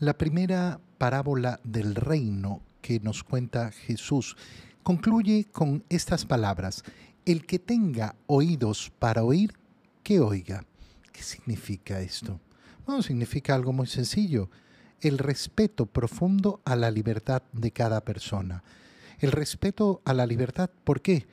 La primera parábola del reino que nos cuenta Jesús concluye con estas palabras. El que tenga oídos para oír, que oiga. ¿Qué significa esto? Bueno, significa algo muy sencillo. El respeto profundo a la libertad de cada persona. El respeto a la libertad, ¿por qué?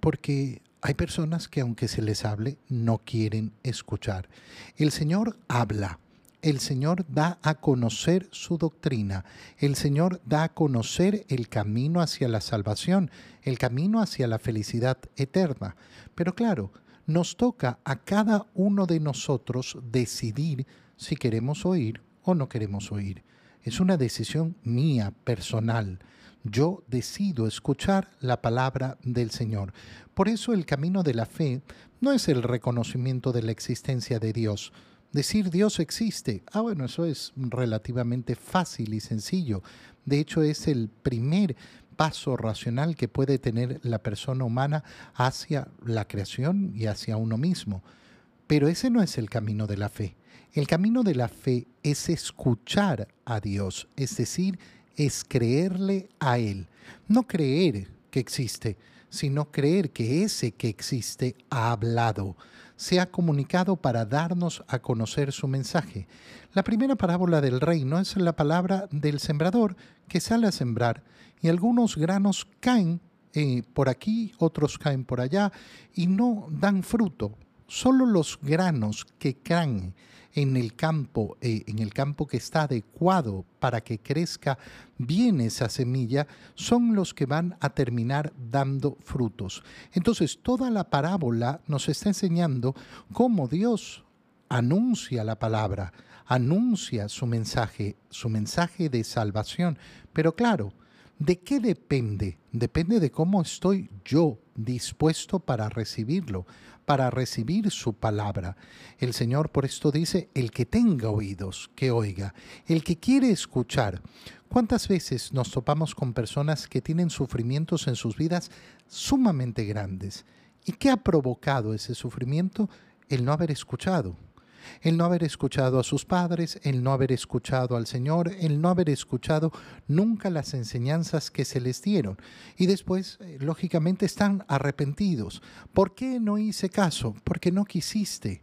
Porque hay personas que aunque se les hable, no quieren escuchar. El Señor habla el Señor da a conocer su doctrina, el Señor da a conocer el camino hacia la salvación, el camino hacia la felicidad eterna. Pero claro, nos toca a cada uno de nosotros decidir si queremos oír o no queremos oír. Es una decisión mía, personal. Yo decido escuchar la palabra del Señor. Por eso el camino de la fe no es el reconocimiento de la existencia de Dios, Decir Dios existe, ah bueno, eso es relativamente fácil y sencillo. De hecho, es el primer paso racional que puede tener la persona humana hacia la creación y hacia uno mismo. Pero ese no es el camino de la fe. El camino de la fe es escuchar a Dios, es decir, es creerle a Él. No creer que existe, sino creer que ese que existe ha hablado, se ha comunicado para darnos a conocer su mensaje. La primera parábola del reino es la palabra del sembrador que sale a sembrar y algunos granos caen eh, por aquí, otros caen por allá y no dan fruto. Solo los granos que caen en el campo, eh, en el campo que está adecuado para que crezca bien esa semilla, son los que van a terminar dando frutos. Entonces, toda la parábola nos está enseñando cómo Dios anuncia la palabra, anuncia su mensaje, su mensaje de salvación. Pero claro, ¿de qué depende? Depende de cómo estoy yo dispuesto para recibirlo, para recibir su palabra. El Señor por esto dice, el que tenga oídos, que oiga, el que quiere escuchar. ¿Cuántas veces nos topamos con personas que tienen sufrimientos en sus vidas sumamente grandes? ¿Y qué ha provocado ese sufrimiento? El no haber escuchado el no haber escuchado a sus padres, el no haber escuchado al Señor, el no haber escuchado nunca las enseñanzas que se les dieron. Y después, eh, lógicamente, están arrepentidos. ¿Por qué no hice caso? Porque no quisiste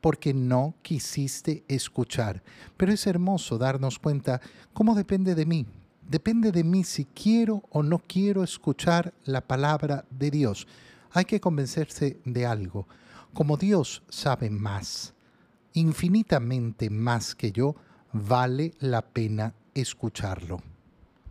porque no quisiste escuchar. Pero es hermoso darnos cuenta cómo depende de mí. Depende de mí si quiero o no quiero escuchar la palabra de Dios. Hay que convencerse de algo. Como Dios sabe más, infinitamente más que yo, vale la pena escucharlo.